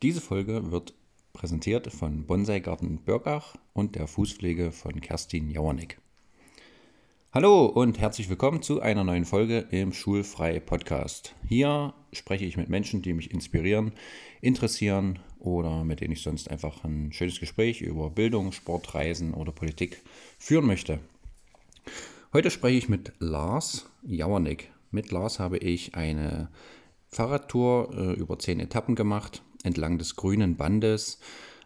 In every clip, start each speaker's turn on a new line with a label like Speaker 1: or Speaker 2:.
Speaker 1: Diese Folge wird präsentiert von Bonsai Garten Börgach und der Fußpflege von Kerstin Jauernick. Hallo und herzlich willkommen zu einer neuen Folge im Schulfrei Podcast. Hier spreche ich mit Menschen, die mich inspirieren, interessieren oder mit denen ich sonst einfach ein schönes Gespräch über Bildung, Sport, Reisen oder Politik führen möchte. Heute spreche ich mit Lars Jauernick. Mit Lars habe ich eine Fahrradtour äh, über zehn Etappen gemacht, entlang des grünen Bandes,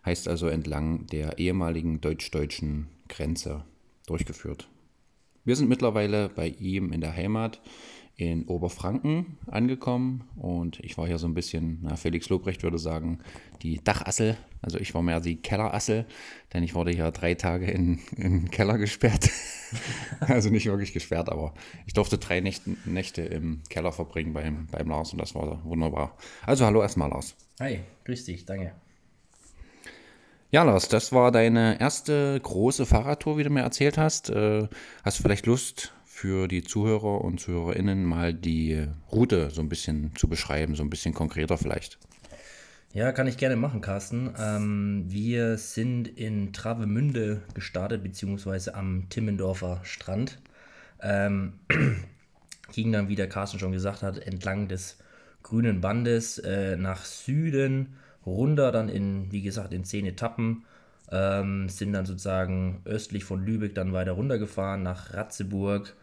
Speaker 1: heißt also entlang der ehemaligen deutsch-deutschen Grenze durchgeführt. Wir sind mittlerweile bei ihm in der Heimat in Oberfranken angekommen und ich war hier so ein bisschen, na, Felix Lobrecht würde sagen, die Dachassel. Also ich war mehr die Kellerassel, denn ich wurde hier drei Tage in, in den Keller gesperrt. also nicht wirklich gesperrt, aber ich durfte drei Nächte, Nächte im Keller verbringen beim, beim Lars und das war wunderbar. Also hallo erstmal Lars.
Speaker 2: Hi, grüß dich, danke.
Speaker 1: Ja, Lars, das war deine erste große Fahrradtour, wie du mir erzählt hast. Äh, hast du vielleicht Lust, für die Zuhörer und ZuhörerInnen mal die Route so ein bisschen zu beschreiben, so ein bisschen konkreter vielleicht.
Speaker 2: Ja, kann ich gerne machen, Carsten. Ähm, wir sind in Travemünde gestartet, beziehungsweise am Timmendorfer Strand. Ähm, ging dann, wie der Carsten schon gesagt hat, entlang des grünen Bandes äh, nach Süden, runter, dann in, wie gesagt, in zehn Etappen. Ähm, sind dann sozusagen östlich von Lübeck dann weiter runtergefahren nach Ratzeburg,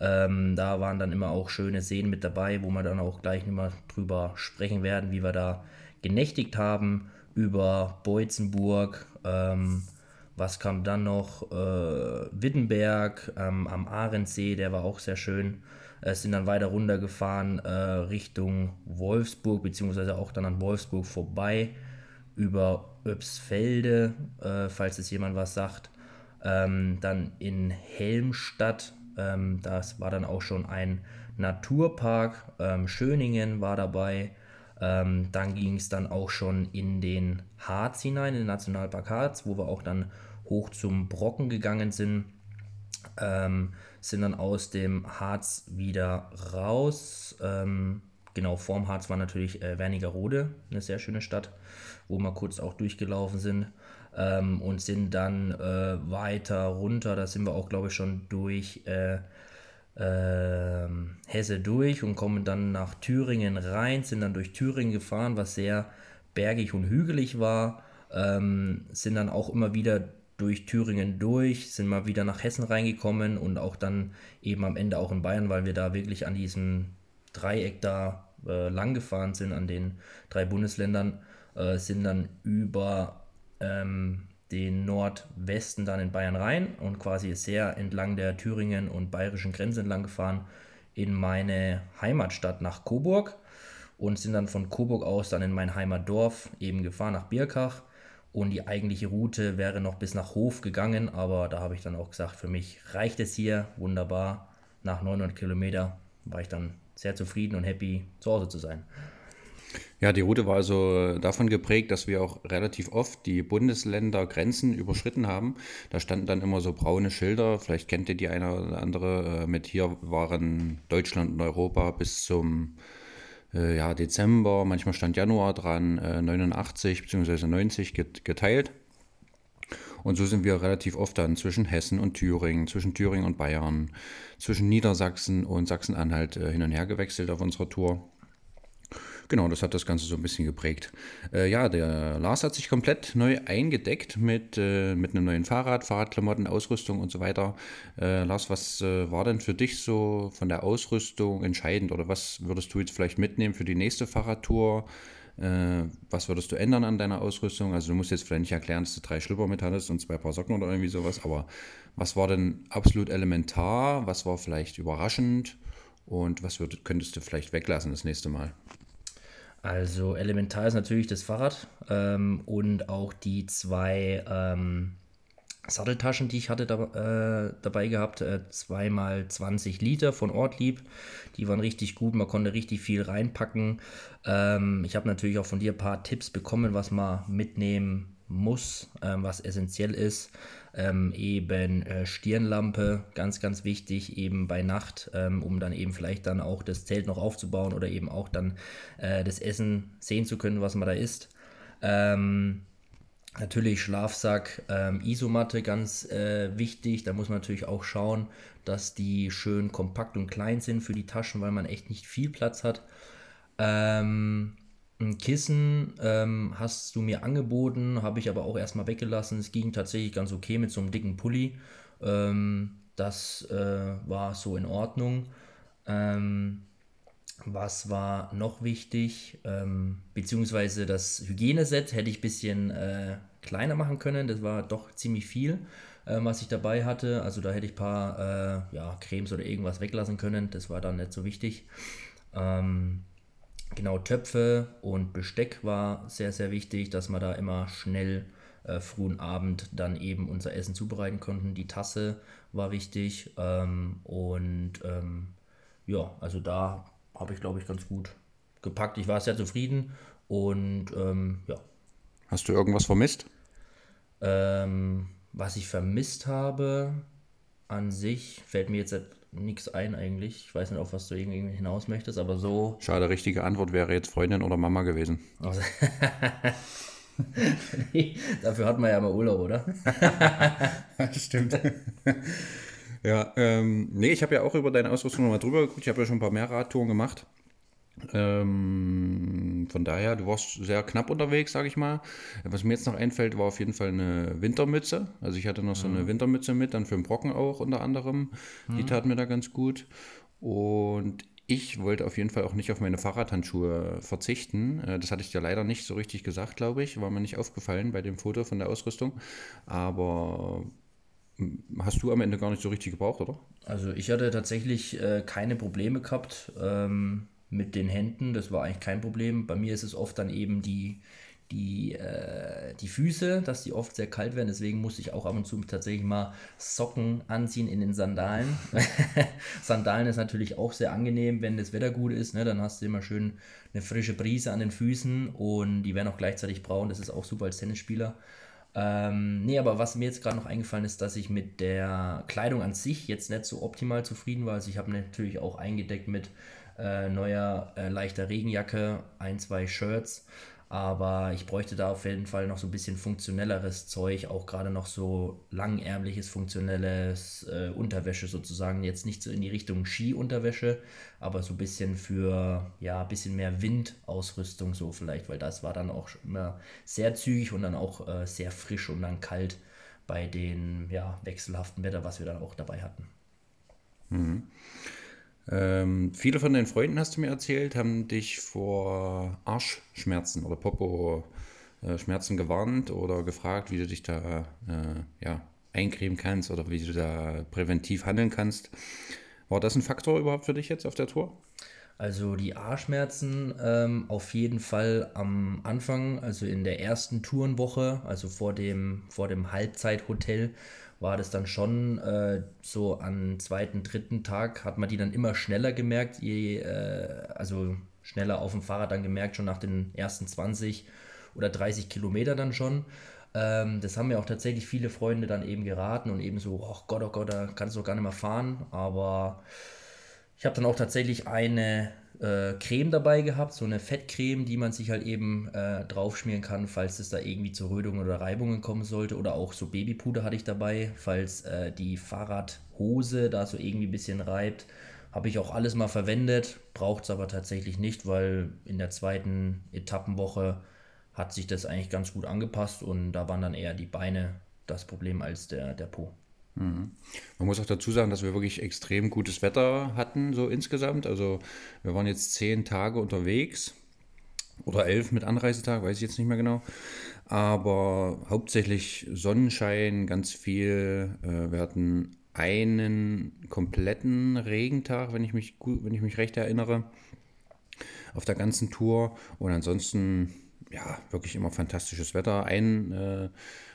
Speaker 2: ähm, da waren dann immer auch schöne Seen mit dabei, wo wir dann auch gleich immer drüber sprechen werden, wie wir da genächtigt haben, über Beutzenburg. Ähm, was kam dann noch? Äh, Wittenberg ähm, am Ahrensee, der war auch sehr schön. Äh, sind dann weiter runtergefahren äh, Richtung Wolfsburg, beziehungsweise auch dann an Wolfsburg vorbei, über Öbsfelde, äh, falls es jemand was sagt. Ähm, dann in Helmstadt ähm, das war dann auch schon ein Naturpark. Ähm, Schöningen war dabei. Ähm, dann ging es dann auch schon in den Harz hinein, in den Nationalpark Harz, wo wir auch dann hoch zum Brocken gegangen sind. Ähm, sind dann aus dem Harz wieder raus. Ähm, genau, vorm Harz war natürlich äh, Wernigerode, eine sehr schöne Stadt, wo wir kurz auch durchgelaufen sind ähm, und sind dann äh, weiter runter. Da sind wir auch, glaube ich, schon durch äh, Hesse durch und kommen dann nach Thüringen rein, sind dann durch Thüringen gefahren, was sehr bergig und hügelig war. Ähm, sind dann auch immer wieder durch Thüringen durch, sind mal wieder nach Hessen reingekommen und auch dann eben am Ende auch in Bayern, weil wir da wirklich an diesem Dreieck da äh, lang gefahren sind, an den drei Bundesländern, äh, sind dann über ähm, den Nordwesten dann in Bayern rein und quasi sehr entlang der Thüringen und bayerischen Grenze entlang gefahren in meine Heimatstadt nach Coburg und sind dann von Coburg aus dann in mein Heimatdorf eben gefahren nach Birkach und die eigentliche Route wäre noch bis nach Hof gegangen, aber da habe ich dann auch gesagt, für mich reicht es hier wunderbar. Nach 900 Kilometer war ich dann sehr zufrieden und happy zu Hause zu sein.
Speaker 1: Ja, die Route war also davon geprägt, dass wir auch relativ oft die Bundesländergrenzen überschritten haben. Da standen dann immer so braune Schilder, vielleicht kennt ihr die eine oder andere, äh, mit hier waren Deutschland und Europa bis zum äh, ja, Dezember, manchmal stand Januar dran, äh, 89 bzw. 90 geteilt. Und so sind wir relativ oft dann zwischen Hessen und Thüringen, zwischen Thüringen und Bayern, zwischen Niedersachsen und Sachsen-Anhalt äh, hin und her gewechselt auf unserer Tour. Genau, das hat das Ganze so ein bisschen geprägt. Äh, ja, der Lars hat sich komplett neu eingedeckt mit, äh, mit einem neuen Fahrrad, Fahrradklamotten, Ausrüstung und so weiter. Äh, Lars, was äh, war denn für dich so von der Ausrüstung entscheidend oder was würdest du jetzt vielleicht mitnehmen für die nächste Fahrradtour? Äh, was würdest du ändern an deiner Ausrüstung? Also du musst jetzt vielleicht nicht erklären, dass du drei Schlüpper mit hattest und zwei Paar Socken oder irgendwie sowas, aber was war denn absolut elementar? Was war vielleicht überraschend? Und was würd, könntest du vielleicht weglassen das nächste Mal?
Speaker 2: Also elementar ist natürlich das Fahrrad ähm, und auch die zwei ähm, Satteltaschen, die ich hatte da, äh, dabei gehabt. Äh, zweimal 20 Liter von Ortlieb. Die waren richtig gut, man konnte richtig viel reinpacken. Ähm, ich habe natürlich auch von dir ein paar Tipps bekommen, was man mitnehmen muss, ähm, was essentiell ist. Ähm, eben äh, Stirnlampe, ganz, ganz wichtig, eben bei Nacht, ähm, um dann eben vielleicht dann auch das Zelt noch aufzubauen oder eben auch dann äh, das Essen sehen zu können, was man da isst. Ähm, Natürlich Schlafsack, ähm, Isomatte ganz äh, wichtig. Da muss man natürlich auch schauen, dass die schön kompakt und klein sind für die Taschen, weil man echt nicht viel Platz hat. Ähm, ein Kissen ähm, hast du mir angeboten, habe ich aber auch erstmal weggelassen. Es ging tatsächlich ganz okay mit so einem dicken Pulli. Ähm, das äh, war so in Ordnung. Ähm, was war noch wichtig? Ähm, beziehungsweise das Hygieneset hätte ich ein bisschen äh, kleiner machen können. Das war doch ziemlich viel, äh, was ich dabei hatte. Also da hätte ich ein paar äh, ja, Cremes oder irgendwas weglassen können. Das war dann nicht so wichtig. Ähm, genau, Töpfe und Besteck war sehr, sehr wichtig, dass wir da immer schnell äh, frühen Abend dann eben unser Essen zubereiten konnten. Die Tasse war wichtig. Ähm, und ähm, ja, also da habe ich, glaube ich, ganz gut gepackt. Ich war sehr zufrieden und ähm, ja.
Speaker 1: Hast du irgendwas vermisst?
Speaker 2: Ähm, was ich vermisst habe, an sich fällt mir jetzt nichts ein eigentlich. Ich weiß nicht, auf was du irgendwie hinaus möchtest, aber so.
Speaker 1: Schade, richtige Antwort wäre jetzt Freundin oder Mama gewesen. Also
Speaker 2: nee, dafür hat man ja mal Urlaub, oder?
Speaker 1: stimmt. Ja, ähm, nee, ich habe ja auch über deine Ausrüstung nochmal drüber geguckt. Ich habe ja schon ein paar mehr Radtouren gemacht. Ähm, von daher, du warst sehr knapp unterwegs, sage ich mal. Was mir jetzt noch einfällt, war auf jeden Fall eine Wintermütze. Also ich hatte noch so eine mhm. Wintermütze mit, dann für den Brocken auch unter anderem. Die mhm. tat mir da ganz gut. Und ich wollte auf jeden Fall auch nicht auf meine Fahrradhandschuhe verzichten. Äh, das hatte ich dir leider nicht so richtig gesagt, glaube ich. War mir nicht aufgefallen bei dem Foto von der Ausrüstung. Aber hast du am Ende gar nicht so richtig gebraucht, oder?
Speaker 2: Also ich hatte tatsächlich äh, keine Probleme gehabt ähm, mit den Händen. Das war eigentlich kein Problem. Bei mir ist es oft dann eben die, die, äh, die Füße, dass die oft sehr kalt werden. Deswegen musste ich auch ab und zu tatsächlich mal Socken anziehen in den Sandalen. Sandalen ist natürlich auch sehr angenehm, wenn das Wetter gut ist. Ne? Dann hast du immer schön eine frische Brise an den Füßen und die werden auch gleichzeitig braun. Das ist auch super als Tennisspieler. Ähm, nee, aber was mir jetzt gerade noch eingefallen ist, dass ich mit der Kleidung an sich jetzt nicht so optimal zufrieden war. Also ich habe natürlich auch eingedeckt mit äh, neuer äh, leichter Regenjacke, ein, zwei Shirts aber ich bräuchte da auf jeden Fall noch so ein bisschen funktionelleres Zeug, auch gerade noch so langärmliches, funktionelles äh, Unterwäsche sozusagen. Jetzt nicht so in die Richtung Ski-Unterwäsche, aber so ein bisschen für, ja, ein bisschen mehr Windausrüstung so vielleicht, weil das war dann auch immer sehr zügig und dann auch äh, sehr frisch und dann kalt bei den ja, wechselhaften Wetter, was wir dann auch dabei hatten.
Speaker 1: Mhm. Ähm, viele von deinen Freunden, hast du mir erzählt, haben dich vor Arschschmerzen oder Popo-Schmerzen gewarnt oder gefragt, wie du dich da äh, ja, eincremen kannst oder wie du da präventiv handeln kannst. War das ein Faktor überhaupt für dich jetzt auf der Tour?
Speaker 2: Also die Arschschmerzen ähm, auf jeden Fall am Anfang, also in der ersten Tourenwoche, also vor dem, vor dem Halbzeithotel, war das dann schon äh, so am zweiten, dritten Tag hat man die dann immer schneller gemerkt, je, äh, also schneller auf dem Fahrrad dann gemerkt, schon nach den ersten 20 oder 30 Kilometer dann schon. Ähm, das haben mir auch tatsächlich viele Freunde dann eben geraten und eben so, oh Gott, oh Gott, da kannst du doch gar nicht mehr fahren. Aber ich habe dann auch tatsächlich eine äh, Creme dabei gehabt, so eine Fettcreme, die man sich halt eben äh, draufschmieren kann, falls es da irgendwie zu Rötungen oder Reibungen kommen sollte. Oder auch so Babypuder hatte ich dabei, falls äh, die Fahrradhose da so irgendwie ein bisschen reibt. Habe ich auch alles mal verwendet, braucht es aber tatsächlich nicht, weil in der zweiten Etappenwoche hat sich das eigentlich ganz gut angepasst und da waren dann eher die Beine das Problem als der, der Po.
Speaker 1: Man muss auch dazu sagen, dass wir wirklich extrem gutes Wetter hatten, so insgesamt. Also wir waren jetzt zehn Tage unterwegs oder elf mit Anreisetag, weiß ich jetzt nicht mehr genau. Aber hauptsächlich Sonnenschein, ganz viel. Äh, wir hatten einen kompletten Regentag, wenn ich mich gut, wenn ich mich recht erinnere, auf der ganzen Tour. Und ansonsten, ja, wirklich immer fantastisches Wetter. Ein äh,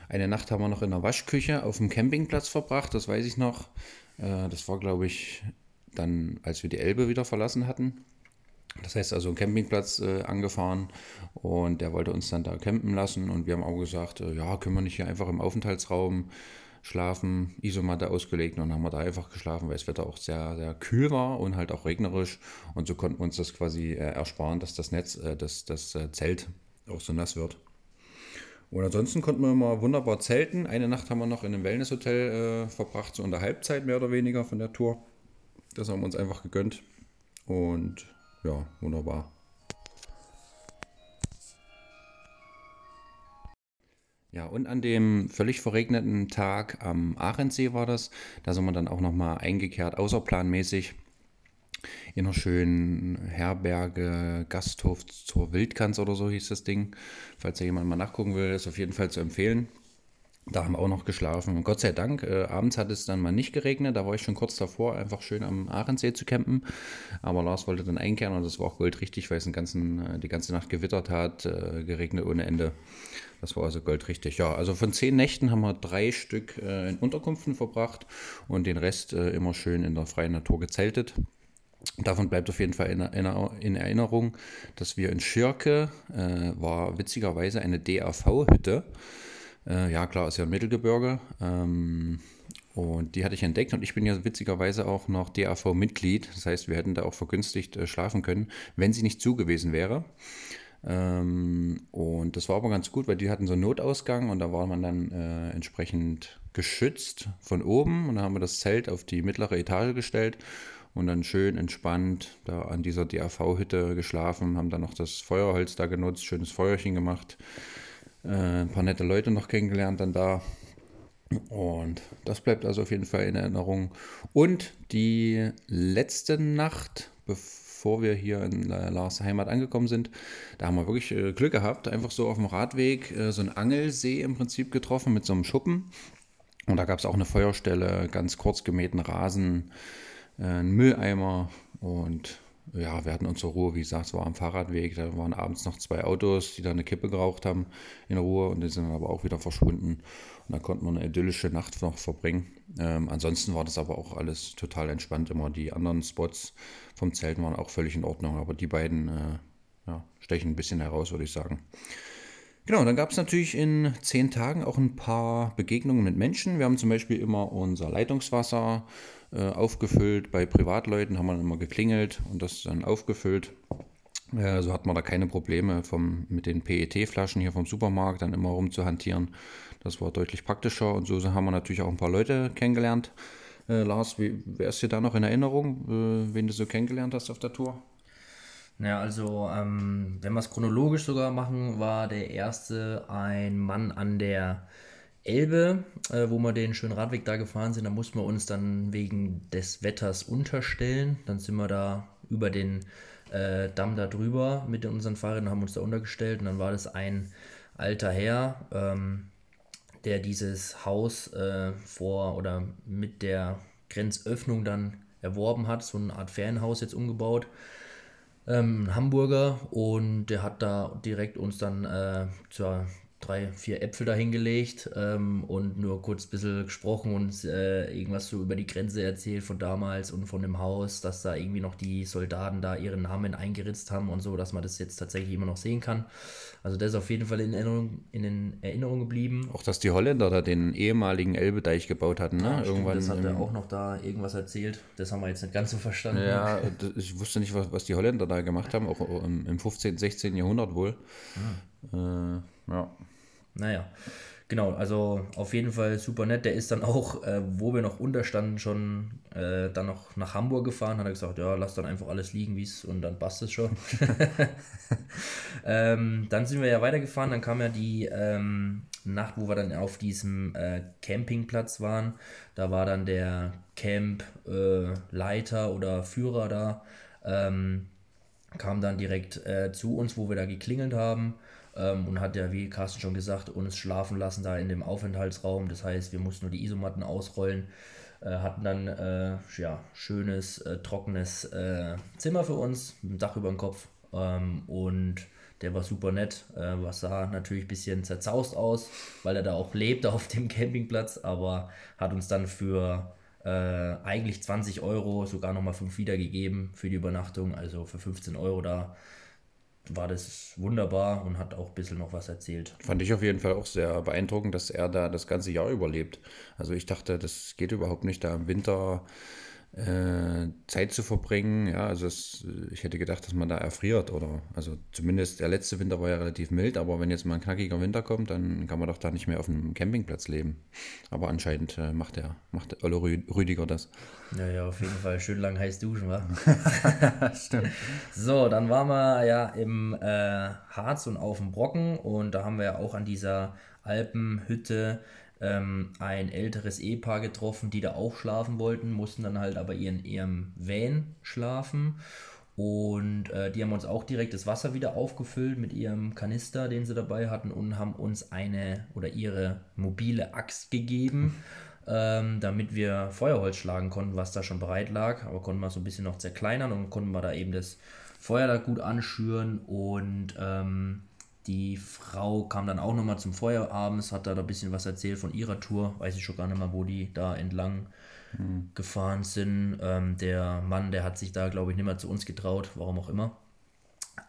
Speaker 1: eine Nacht haben wir noch in der Waschküche auf dem Campingplatz verbracht, das weiß ich noch. Äh, das war, glaube ich, dann, als wir die Elbe wieder verlassen hatten. Das heißt also einen Campingplatz äh, angefahren und der wollte uns dann da campen lassen und wir haben auch gesagt, äh, ja, können wir nicht hier einfach im Aufenthaltsraum schlafen, Isomatte ausgelegt und haben wir da einfach geschlafen, weil das Wetter auch sehr, sehr kühl war und halt auch regnerisch. Und so konnten wir uns das quasi äh, ersparen, dass das Netz, äh, das, das äh, Zelt auch so nass wird. Und ansonsten konnten wir immer wunderbar zelten. Eine Nacht haben wir noch in einem Wellnesshotel äh, verbracht, so in der Halbzeit mehr oder weniger von der Tour. Das haben wir uns einfach gegönnt. Und ja, wunderbar. Ja, und an dem völlig verregneten Tag am Aachensee war das. Da sind wir dann auch nochmal eingekehrt, außerplanmäßig in einer schönen Herberge, Gasthof zur Wildkanz oder so hieß das Ding. Falls da jemand mal nachgucken will, ist auf jeden Fall zu empfehlen. Da haben wir auch noch geschlafen. Und Gott sei Dank, äh, abends hat es dann mal nicht geregnet. Da war ich schon kurz davor, einfach schön am Aachensee zu campen. Aber Lars wollte dann einkehren und das war auch goldrichtig, weil es den ganzen, äh, die ganze Nacht gewittert hat, äh, geregnet ohne Ende. Das war also goldrichtig. Ja, also von zehn Nächten haben wir drei Stück äh, in Unterkünften verbracht und den Rest äh, immer schön in der freien Natur gezeltet. Davon bleibt auf jeden Fall in, in Erinnerung, dass wir in Schirke, äh, war witzigerweise eine DAV-Hütte. Äh, ja, klar, ist ja ein Mittelgebirge. Ähm, und die hatte ich entdeckt und ich bin ja witzigerweise auch noch DAV-Mitglied. Das heißt, wir hätten da auch vergünstigt äh, schlafen können, wenn sie nicht zu gewesen wäre. Ähm, und das war aber ganz gut, weil die hatten so einen Notausgang und da war man dann äh, entsprechend geschützt von oben. Und dann haben wir das Zelt auf die mittlere Etage gestellt und dann schön entspannt da an dieser DAV-Hütte geschlafen, haben dann noch das Feuerholz da genutzt, schönes Feuerchen gemacht, äh, ein paar nette Leute noch kennengelernt dann da. Und das bleibt also auf jeden Fall in Erinnerung. Und die letzte Nacht, bevor wir hier in Lars Heimat angekommen sind, da haben wir wirklich äh, Glück gehabt. Einfach so auf dem Radweg äh, so ein Angelsee im Prinzip getroffen mit so einem Schuppen. Und da gab es auch eine Feuerstelle, ganz kurz gemähten Rasen, einen Mülleimer und ja, wir hatten unsere Ruhe, wie gesagt, es war am Fahrradweg, da waren abends noch zwei Autos, die da eine Kippe geraucht haben in Ruhe und die sind dann aber auch wieder verschwunden und da konnten wir eine idyllische Nacht noch verbringen. Ähm, ansonsten war das aber auch alles total entspannt immer. Die anderen Spots vom Zelten waren auch völlig in Ordnung, aber die beiden äh, ja, stechen ein bisschen heraus, würde ich sagen. Genau, dann gab es natürlich in zehn Tagen auch ein paar Begegnungen mit Menschen. Wir haben zum Beispiel immer unser Leitungswasser äh, aufgefüllt. Bei Privatleuten haben wir immer geklingelt und das dann aufgefüllt. Äh, so hat man da keine Probleme vom, mit den PET-Flaschen hier vom Supermarkt dann immer rumzuhantieren. Das war deutlich praktischer und so haben wir natürlich auch ein paar Leute kennengelernt. Äh, Lars, wie, wer ist dir da noch in Erinnerung, äh, wen du so kennengelernt hast auf der Tour?
Speaker 2: Naja, also ähm, wenn wir es chronologisch sogar machen, war der erste ein Mann an der Elbe, äh, wo wir den schönen Radweg da gefahren sind, da mussten wir uns dann wegen des Wetters unterstellen. Dann sind wir da über den äh, Damm da drüber mit unseren Fahrrädern, haben uns da untergestellt und dann war das ein alter Herr, ähm, der dieses Haus äh, vor oder mit der Grenzöffnung dann erworben hat, so eine Art Ferienhaus jetzt umgebaut. Ähm, Hamburger und der hat da direkt uns dann äh, zur drei, vier Äpfel dahingelegt ähm, und nur kurz ein bisschen gesprochen und äh, irgendwas so über die Grenze erzählt von damals und von dem Haus, dass da irgendwie noch die Soldaten da ihren Namen eingeritzt haben und so, dass man das jetzt tatsächlich immer noch sehen kann. Also das ist auf jeden Fall in Erinnerung, in Erinnerung geblieben.
Speaker 1: Auch, dass die Holländer da den ehemaligen Elbedeich gebaut hatten, ne?
Speaker 2: Ja, Irgendwann das hat er auch noch da irgendwas erzählt. Das haben wir jetzt nicht ganz so verstanden.
Speaker 1: Ja, ich wusste nicht, was, was die Holländer da gemacht haben, auch im 15., 16. Jahrhundert wohl. Ah.
Speaker 2: Äh, ja. Naja, genau, also auf jeden Fall super nett. Der ist dann auch, äh, wo wir noch unterstanden, schon äh, dann noch nach Hamburg gefahren. Hat er gesagt, ja, lass dann einfach alles liegen, wie es und dann passt es schon. ähm, dann sind wir ja weitergefahren. Dann kam ja die ähm, Nacht, wo wir dann auf diesem äh, Campingplatz waren. Da war dann der Campleiter oder Führer da. Ähm, kam dann direkt äh, zu uns, wo wir da geklingelt haben ähm, und hat ja, wie Carsten schon gesagt, uns schlafen lassen da in dem Aufenthaltsraum. Das heißt, wir mussten nur die Isomatten ausrollen, äh, hatten dann äh, ja, schönes, äh, trockenes äh, Zimmer für uns, mit dem Dach über dem Kopf ähm, und der war super nett. Äh, was sah natürlich ein bisschen zerzaust aus, weil er da auch lebt auf dem Campingplatz, aber hat uns dann für äh, eigentlich 20 Euro sogar nochmal 5 wiedergegeben für die Übernachtung, also für 15 Euro da war das wunderbar und hat auch ein bisschen noch was erzählt.
Speaker 1: Fand ich auf jeden Fall auch sehr beeindruckend, dass er da das ganze Jahr überlebt. Also ich dachte, das geht überhaupt nicht, da im Winter äh, Zeit zu verbringen. Ja, also es, ich hätte gedacht, dass man da erfriert oder also zumindest der letzte Winter war ja relativ mild, aber wenn jetzt mal ein knackiger Winter kommt, dann kann man doch da nicht mehr auf einem Campingplatz leben. Aber anscheinend äh, macht der macht Olle Rüdiger das.
Speaker 2: Ja, ja, auf jeden Fall schön lang heiß duschen, wa? Stimmt. So, dann waren wir ja im äh, Harz und auf dem Brocken und da haben wir ja auch an dieser Alpenhütte ähm, ein älteres Ehepaar getroffen, die da auch schlafen wollten, mussten dann halt aber in ihrem Van schlafen. Und äh, die haben uns auch direkt das Wasser wieder aufgefüllt mit ihrem Kanister, den sie dabei hatten, und haben uns eine oder ihre mobile Axt gegeben, ähm, damit wir Feuerholz schlagen konnten, was da schon bereit lag. Aber konnten wir so ein bisschen noch zerkleinern und konnten wir da eben das Feuer da gut anschüren und ähm, die Frau kam dann auch nochmal zum Feuer abends, hat da ein bisschen was erzählt von ihrer Tour. Weiß ich schon gar nicht mehr, wo die da entlang mhm. gefahren sind. Ähm, der Mann, der hat sich da, glaube ich, nicht mehr zu uns getraut, warum auch immer.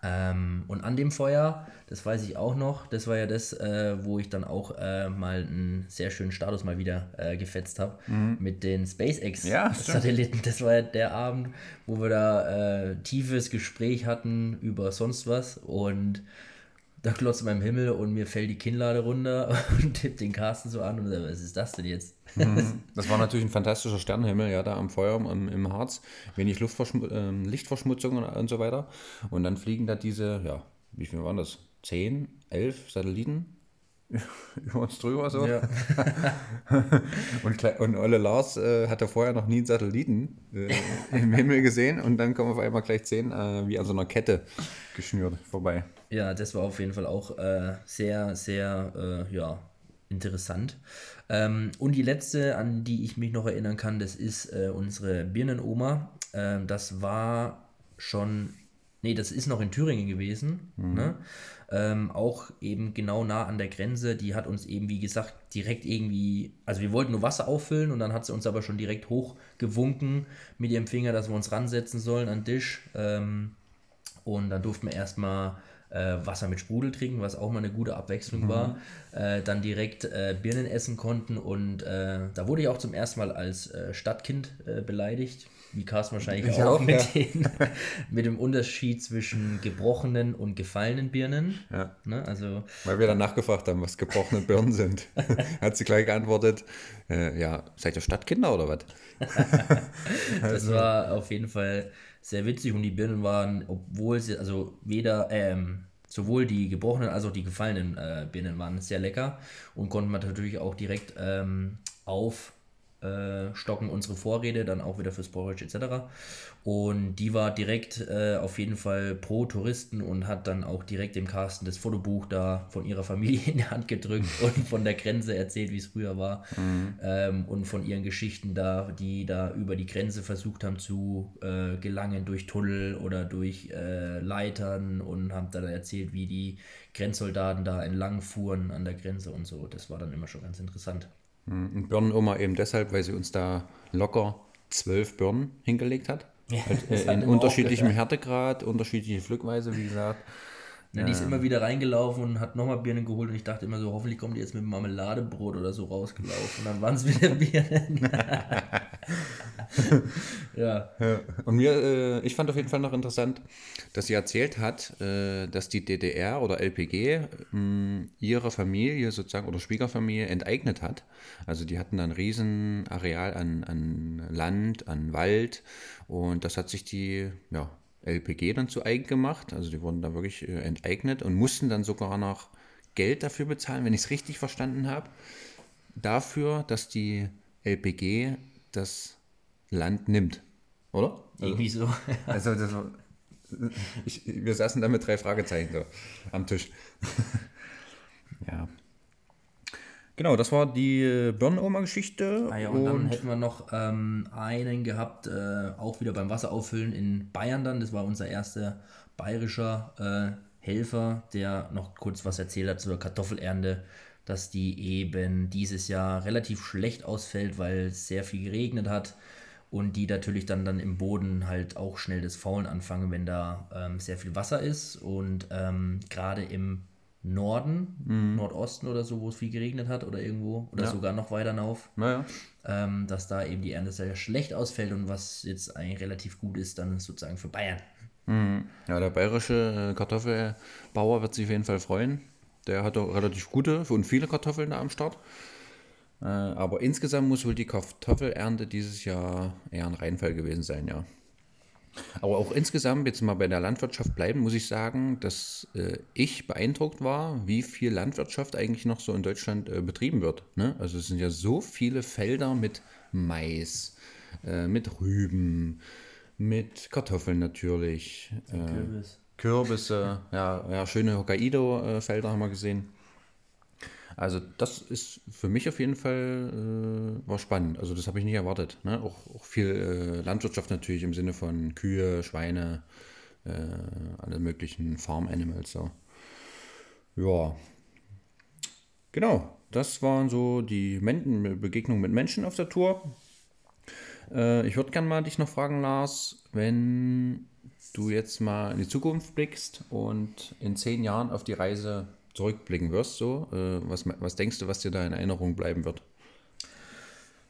Speaker 2: Ähm, und an dem Feuer, das weiß ich auch noch, das war ja das, äh, wo ich dann auch äh, mal einen sehr schönen Status mal wieder äh, gefetzt habe mhm. mit den SpaceX-Satelliten. Ja, das war ja der Abend, wo wir da äh, tiefes Gespräch hatten über sonst was und da klotzt meinem Himmel und mir fällt die Kinnlade runter und tippt den Carsten so an und sagt, was ist das denn jetzt?
Speaker 1: Mhm. Das war natürlich ein fantastischer Sternenhimmel, ja, da am Feuer im, im Harz. Wenig Luftverschmu äh, Lichtverschmutzung und, und, so weiter. Und dann fliegen da diese, ja, wie viel waren das? Zehn, elf Satelliten über uns drüber so. Ja. und, und Olle Lars äh, hatte vorher noch nie einen Satelliten äh, im Himmel gesehen und dann kommen auf einmal gleich zehn äh, wie an so einer Kette geschnürt vorbei.
Speaker 2: Ja, das war auf jeden Fall auch äh, sehr, sehr äh, ja, interessant. Ähm, und die letzte, an die ich mich noch erinnern kann, das ist äh, unsere Birnenoma. Ähm, das war schon, nee, das ist noch in Thüringen gewesen. Mhm. Ne? Ähm, auch eben genau nah an der Grenze. Die hat uns eben, wie gesagt, direkt irgendwie, also wir wollten nur Wasser auffüllen und dann hat sie uns aber schon direkt hochgewunken mit ihrem Finger, dass wir uns ransetzen sollen an den Tisch. Ähm, und dann durften wir erstmal äh, Wasser mit Sprudel trinken, was auch mal eine gute Abwechslung mhm. war, äh, dann direkt äh, Birnen essen konnten und äh, da wurde ich auch zum ersten Mal als äh, Stadtkind beleidigt, wie Carsten wahrscheinlich ich auch, auch mit, ja. den, mit dem Unterschied zwischen gebrochenen und gefallenen Birnen. Ja.
Speaker 1: Ne? Also, Weil wir dann nachgefragt haben, was gebrochene Birnen sind. Hat sie gleich geantwortet, ja, seid ihr Stadtkinder oder was?
Speaker 2: das also. war auf jeden Fall sehr witzig und die Birnen waren, obwohl sie, also weder, ähm, sowohl die gebrochenen als auch die gefallenen äh, Birnen waren sehr lecker und konnten man natürlich auch direkt ähm, auf äh, stocken unsere Vorräte, dann auch wieder für Storage etc. Und die war direkt äh, auf jeden Fall pro Touristen und hat dann auch direkt dem Carsten das Fotobuch da von ihrer Familie in die Hand gedrückt und von der Grenze erzählt, wie es früher war. Mhm. Ähm, und von ihren Geschichten da, die da über die Grenze versucht haben zu äh, gelangen durch Tunnel oder durch äh, Leitern und haben dann erzählt, wie die Grenzsoldaten da entlang fuhren an der Grenze und so. Das war dann immer schon ganz interessant.
Speaker 1: Mhm. Und Birnenoma eben deshalb, weil sie uns da locker zwölf Birnen hingelegt hat. Ja, halt, äh, in unterschiedlichem Härtegrad, unterschiedliche Pflückweise, wie gesagt.
Speaker 2: Ja, die ist immer wieder reingelaufen und hat nochmal Birnen geholt und ich dachte immer so, hoffentlich kommt die jetzt mit Marmeladebrot oder so rausgelaufen. Und dann waren es wieder Birnen.
Speaker 1: ja. ja. Und mir, äh, ich fand auf jeden Fall noch interessant, dass sie erzählt hat, äh, dass die DDR oder LPG äh, ihre Familie sozusagen oder Schwiegerfamilie enteignet hat. Also die hatten ein riesen Areal an, an Land, an Wald und das hat sich die, ja, LPG dann zu eigen gemacht. Also die wurden da wirklich äh, enteignet und mussten dann sogar noch Geld dafür bezahlen, wenn ich es richtig verstanden habe, dafür, dass die LPG das Land nimmt. Oder?
Speaker 2: Irgendwie so. also das
Speaker 1: war, ich, wir saßen da mit drei Fragezeichen so am Tisch. ja. Genau, das war die äh, Birnenoma-Geschichte.
Speaker 2: Ah ja, und, und, dann hätten wir noch ähm, einen gehabt, äh, auch wieder beim Wasserauffüllen in Bayern dann. Das war unser erster bayerischer äh, Helfer, der noch kurz was erzählt hat zur Kartoffelernte, dass die eben dieses Jahr relativ schlecht ausfällt, weil es sehr viel geregnet hat und die natürlich dann, dann im Boden halt auch schnell das Faulen anfangen, wenn da ähm, sehr viel Wasser ist und ähm, gerade im Norden, mhm. Nordosten oder so, wo es viel geregnet hat oder irgendwo oder ja. sogar noch weiter hinauf,
Speaker 1: naja.
Speaker 2: ähm, dass da eben die Ernte sehr schlecht ausfällt und was jetzt eigentlich relativ gut ist, dann sozusagen für Bayern.
Speaker 1: Mhm. Ja, der bayerische äh, Kartoffelbauer wird sich auf jeden Fall freuen. Der hat auch relativ gute und viele Kartoffeln da am Start. Äh, aber insgesamt muss wohl die Kartoffelernte dieses Jahr eher ein Reinfall gewesen sein, ja. Aber auch insgesamt, jetzt mal bei der Landwirtschaft bleiben, muss ich sagen, dass äh, ich beeindruckt war, wie viel Landwirtschaft eigentlich noch so in Deutschland äh, betrieben wird. Ne? Also es sind ja so viele Felder mit Mais, äh, mit Rüben, mit Kartoffeln natürlich. Äh, Kürbis. Kürbisse, ja, ja schöne Hokkaido-Felder haben wir gesehen. Also das ist für mich auf jeden Fall äh, war spannend. Also das habe ich nicht erwartet. Ne? Auch, auch viel äh, Landwirtschaft natürlich im Sinne von Kühe, Schweine, äh, alle möglichen Farm Animals. So. Ja, genau. Das waren so die Men Begegnungen mit Menschen auf der Tour. Äh, ich würde gerne mal dich noch fragen, Lars, wenn du jetzt mal in die Zukunft blickst und in zehn Jahren auf die Reise zurückblicken wirst, so, äh, was, was denkst du, was dir da in Erinnerung bleiben wird?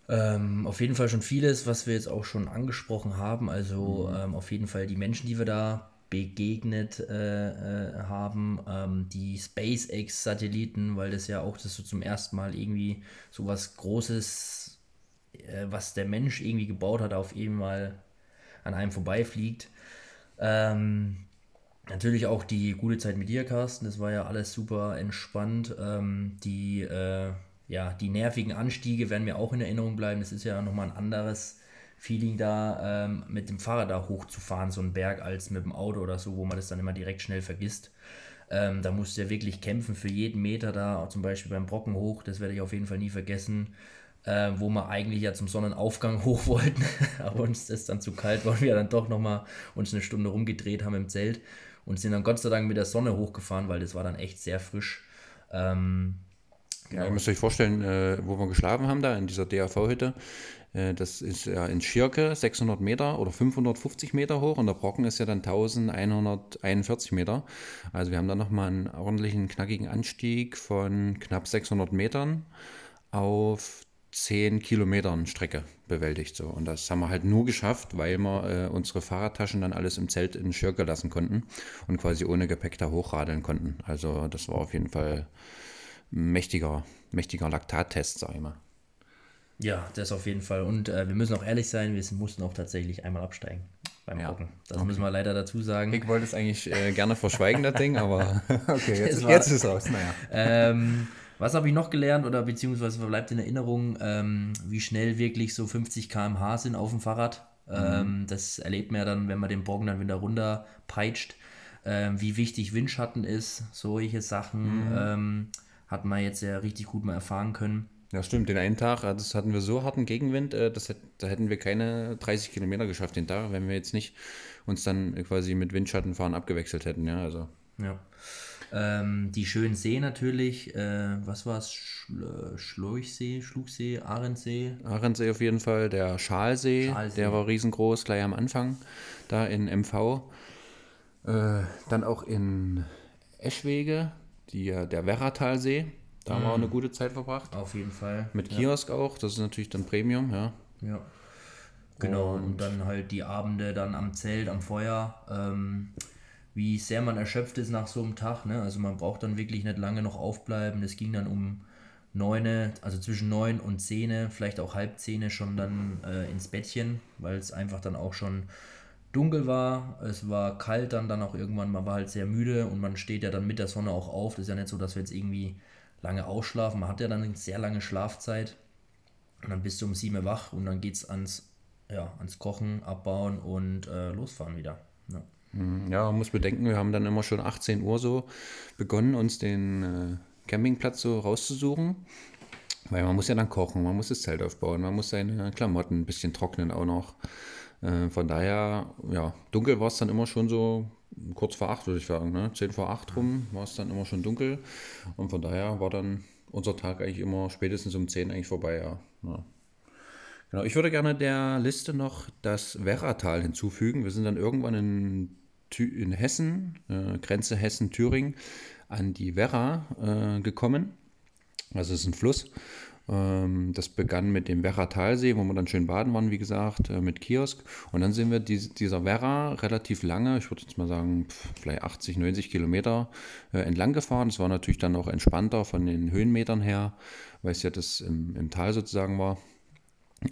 Speaker 2: Ähm, auf jeden Fall schon vieles, was wir jetzt auch schon angesprochen haben. Also mhm. ähm, auf jeden Fall die Menschen, die wir da begegnet äh, äh, haben, ähm, die SpaceX-Satelliten, weil das ja auch das so zum ersten Mal irgendwie so was Großes, äh, was der Mensch irgendwie gebaut hat, auf eben mal an einem vorbeifliegt. Ähm, Natürlich auch die gute Zeit mit dir, Carsten. Das war ja alles super entspannt. Ähm, die, äh, ja, die nervigen Anstiege werden mir auch in Erinnerung bleiben. Das ist ja nochmal ein anderes Feeling da, ähm, mit dem Fahrrad da hochzufahren, so einen Berg, als mit dem Auto oder so, wo man das dann immer direkt schnell vergisst. Ähm, da musst du ja wirklich kämpfen für jeden Meter da, zum Beispiel beim Brocken hoch. Das werde ich auf jeden Fall nie vergessen. Äh, wo wir eigentlich ja zum Sonnenaufgang hoch wollten, aber uns ist dann zu kalt, weil wir dann doch nochmal uns eine Stunde rumgedreht haben im Zelt und sind dann Gott sei Dank mit der Sonne hochgefahren, weil das war dann echt sehr frisch. Ähm,
Speaker 1: genau. Ja, ihr müsst euch vorstellen, äh, wo wir geschlafen haben, da in dieser DAV-Hütte. Äh, das ist ja in Schirke 600 Meter oder 550 Meter hoch und der Brocken ist ja dann 1141 Meter. Also wir haben da nochmal einen ordentlichen, knackigen Anstieg von knapp 600 Metern auf 10 Kilometern Strecke bewältigt. So. Und das haben wir halt nur geschafft, weil wir äh, unsere Fahrradtaschen dann alles im Zelt in Schirke lassen konnten und quasi ohne Gepäck da hochradeln konnten. Also das war auf jeden Fall ein mächtiger, mächtiger Laktattest, sag ich mal.
Speaker 2: Ja, das auf jeden Fall. Und äh, wir müssen auch ehrlich sein, wir mussten auch tatsächlich einmal absteigen beim ja. Gucken. Das okay. müssen wir leider dazu sagen.
Speaker 1: Ich wollte es eigentlich äh, gerne verschweigen, das Ding, aber okay, jetzt, jetzt ist es raus. Naja.
Speaker 2: Ähm, was habe ich noch gelernt oder beziehungsweise bleibt in Erinnerung, ähm, wie schnell wirklich so 50 km/h sind auf dem Fahrrad? Mhm. Ähm, das erlebt man ja dann, wenn man den Bogen dann wieder runter peitscht. Ähm, wie wichtig Windschatten ist, solche Sachen mhm. Ähm, hat man jetzt ja richtig gut mal erfahren können.
Speaker 1: Ja, stimmt. Den einen Tag, das hatten wir so harten Gegenwind, äh, das, da hätten wir keine 30 Kilometer geschafft den Tag, wenn wir jetzt nicht uns dann quasi mit Windschattenfahren abgewechselt hätten. Ja, also.
Speaker 2: Ja. Ähm, die schönen See natürlich. Äh, was war es? Schl äh, Schluchsee, Schluchsee, Ahrensee?
Speaker 1: Ahrensee auf jeden Fall. Der Schalsee, Schalsee, der war riesengroß, gleich am Anfang, da in MV. Äh, dann auch in Eschwege, die, der Werratalsee. Da haben wir auch eine mhm. gute Zeit verbracht.
Speaker 2: Auf jeden Fall.
Speaker 1: Mit Kiosk ja. auch, das ist natürlich dann Premium, ja.
Speaker 2: Ja. Genau, und, und, dann halt die Abende dann am Zelt, am Feuer. Ähm, wie sehr man erschöpft ist nach so einem Tag. Ne? Also man braucht dann wirklich nicht lange noch aufbleiben. Es ging dann um neune, also zwischen neun und zehn, vielleicht auch halb zehn schon dann äh, ins Bettchen, weil es einfach dann auch schon dunkel war. Es war kalt dann, dann auch irgendwann, man war halt sehr müde und man steht ja dann mit der Sonne auch auf. Das ist ja nicht so, dass wir jetzt irgendwie lange ausschlafen. Man hat ja dann eine sehr lange Schlafzeit und dann bist du um sieben wach und dann geht es ans, ja, ans Kochen, Abbauen und äh, losfahren wieder. Ja.
Speaker 1: Mhm. Ja, man muss bedenken, wir haben dann immer schon 18 Uhr so begonnen, uns den äh, Campingplatz so rauszusuchen. Weil man muss ja dann kochen, man muss das Zelt aufbauen, man muss seine Klamotten ein bisschen trocknen auch noch. Äh, von daher, ja, dunkel war es dann immer schon so kurz vor acht, würde ich sagen. Ne? Zehn vor acht rum war es dann immer schon dunkel. Und von daher war dann unser Tag eigentlich immer spätestens um zehn eigentlich vorbei, ja. ja. Genau, ich würde gerne der Liste noch das Werratal hinzufügen. Wir sind dann irgendwann in, in Hessen, äh, Grenze Hessen-Thüringen, an die Werra äh, gekommen. Also es ist ein Fluss. Ähm, das begann mit dem Werra-Talsee, wo wir dann schön baden waren, wie gesagt, äh, mit Kiosk. Und dann sind wir die, dieser Werra relativ lange, ich würde jetzt mal sagen, vielleicht 80, 90 Kilometer äh, entlang gefahren. Das war natürlich dann auch entspannter von den Höhenmetern her, weil es ja das im, im Tal sozusagen war.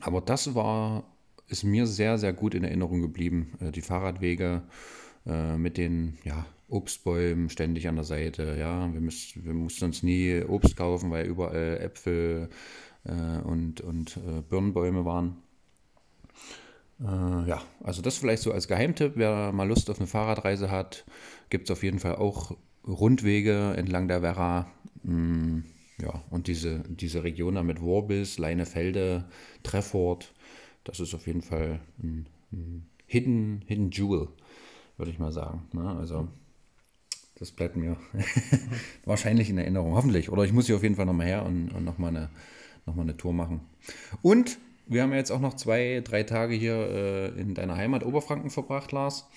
Speaker 1: Aber das war, ist mir sehr, sehr gut in Erinnerung geblieben. Äh, die Fahrradwege mit den ja, Obstbäumen ständig an der Seite. Ja, wir, müssen, wir mussten uns nie Obst kaufen, weil überall Äpfel äh, und, und äh, Birnenbäume waren. Äh, ja, also das vielleicht so als Geheimtipp. Wer mal Lust auf eine Fahrradreise hat, gibt es auf jeden Fall auch Rundwege entlang der Werra. Mm, ja, und diese, diese Region da mit Worbis, Leinefelde, Treffort, das ist auf jeden Fall ein, ein Hidden, Hidden Jewel, würde ich mal sagen. Ne? Also das bleibt mir wahrscheinlich in Erinnerung, hoffentlich. Oder ich muss hier auf jeden Fall nochmal her und, und nochmal eine, noch eine Tour machen. Und wir haben ja jetzt auch noch zwei, drei Tage hier äh, in deiner Heimat Oberfranken verbracht, Lars.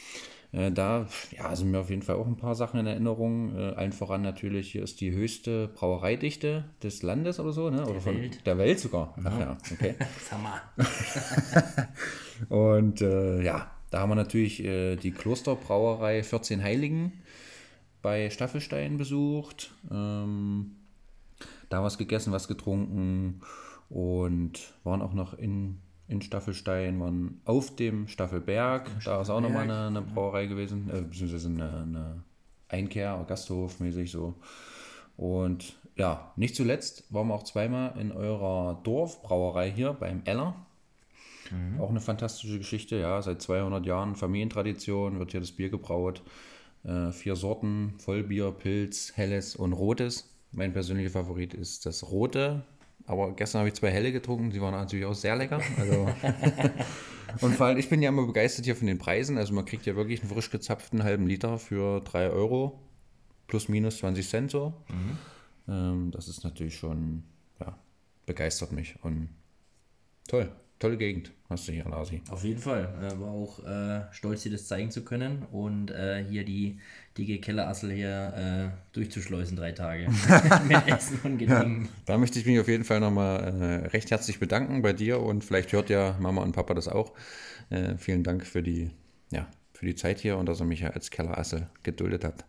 Speaker 1: Äh, da ja, sind mir auf jeden Fall auch ein paar Sachen in Erinnerung. Äh, allen voran natürlich, hier ist die höchste Brauereidichte des Landes oder so, ne? oder
Speaker 2: der
Speaker 1: von
Speaker 2: Welt.
Speaker 1: der Welt sogar. Ach ja, okay.
Speaker 2: Sag mal.
Speaker 1: Und äh, ja, da haben wir natürlich äh, die Klosterbrauerei 14 Heiligen bei Staffelstein besucht, ähm, da was gegessen, was getrunken und waren auch noch in, in Staffelstein, waren auf dem Staffelberg, da ist auch nochmal eine, eine Brauerei gewesen, äh, beziehungsweise eine, eine Einkehr, Gasthof mäßig so. Und ja, nicht zuletzt waren wir auch zweimal in eurer Dorfbrauerei hier beim Eller. Auch eine fantastische Geschichte, ja, seit 200 Jahren Familientradition wird hier das Bier gebraut. Äh, vier Sorten, Vollbier, Pilz, Helles und Rotes. Mein persönlicher Favorit ist das Rote. Aber gestern habe ich zwei Helle getrunken, die waren natürlich auch sehr lecker. Also und vor allem, ich bin ja immer begeistert hier von den Preisen. Also man kriegt ja wirklich einen frisch gezapften halben Liter für 3 Euro. Plus minus 20 Cent so. Ähm, das ist natürlich schon, ja, begeistert mich. Und toll tolle Gegend hast du hier, Lasi.
Speaker 2: Auf jeden Fall. Äh, war auch äh, stolz, dir das zeigen zu können und äh, hier die dicke Kellerassel hier äh, durchzuschleusen, drei Tage. Mit Essen und Getränken.
Speaker 1: Ja, da möchte ich mich auf jeden Fall nochmal äh, recht herzlich bedanken bei dir und vielleicht hört ja Mama und Papa das auch. Vielen Dank für die, ja, für die Zeit hier und dass er mich ja als Kellerassel geduldet hat.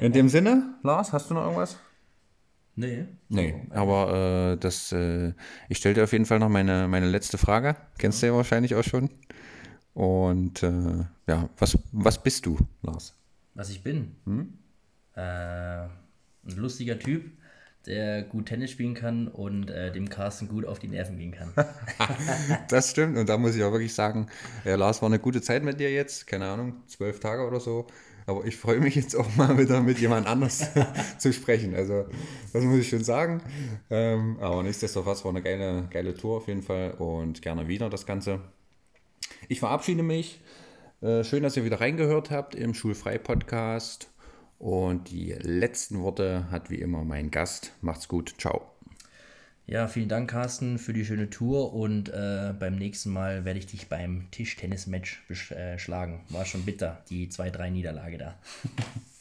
Speaker 1: In dem Sinne, Lars, hast du noch irgendwas?
Speaker 2: Nee.
Speaker 1: Nee, aber äh, das, äh, ich stelle dir auf jeden Fall noch meine, meine letzte Frage. Kennst du ja wahrscheinlich auch schon. Und äh, ja, was, was bist du, Lars?
Speaker 2: Was ich bin? Äh, ein lustiger Typ, der gut Tennis spielen kann und äh, dem Carsten gut auf die Nerven gehen kann.
Speaker 1: Das stimmt. Und da muss ich auch wirklich sagen, Lars, war eine gute Zeit mit dir jetzt. Keine Ahnung, zwölf Tage oder so. Aber ich freue mich jetzt auch mal wieder mit jemand anders zu sprechen. Also, das muss ich schon sagen. Ähm, aber nichtsdestotrotz war eine geile, geile Tour auf jeden Fall und gerne wieder das Ganze. Ich verabschiede mich. Äh, schön, dass ihr wieder reingehört habt im Schulfrei-Podcast. Und die letzten Worte hat wie immer mein Gast. Macht's gut. Ciao.
Speaker 2: Ja, vielen Dank, Carsten, für die schöne Tour und äh, beim nächsten Mal werde ich dich beim Tischtennis-Match äh, schlagen. War schon bitter, die 2-3 Niederlage da.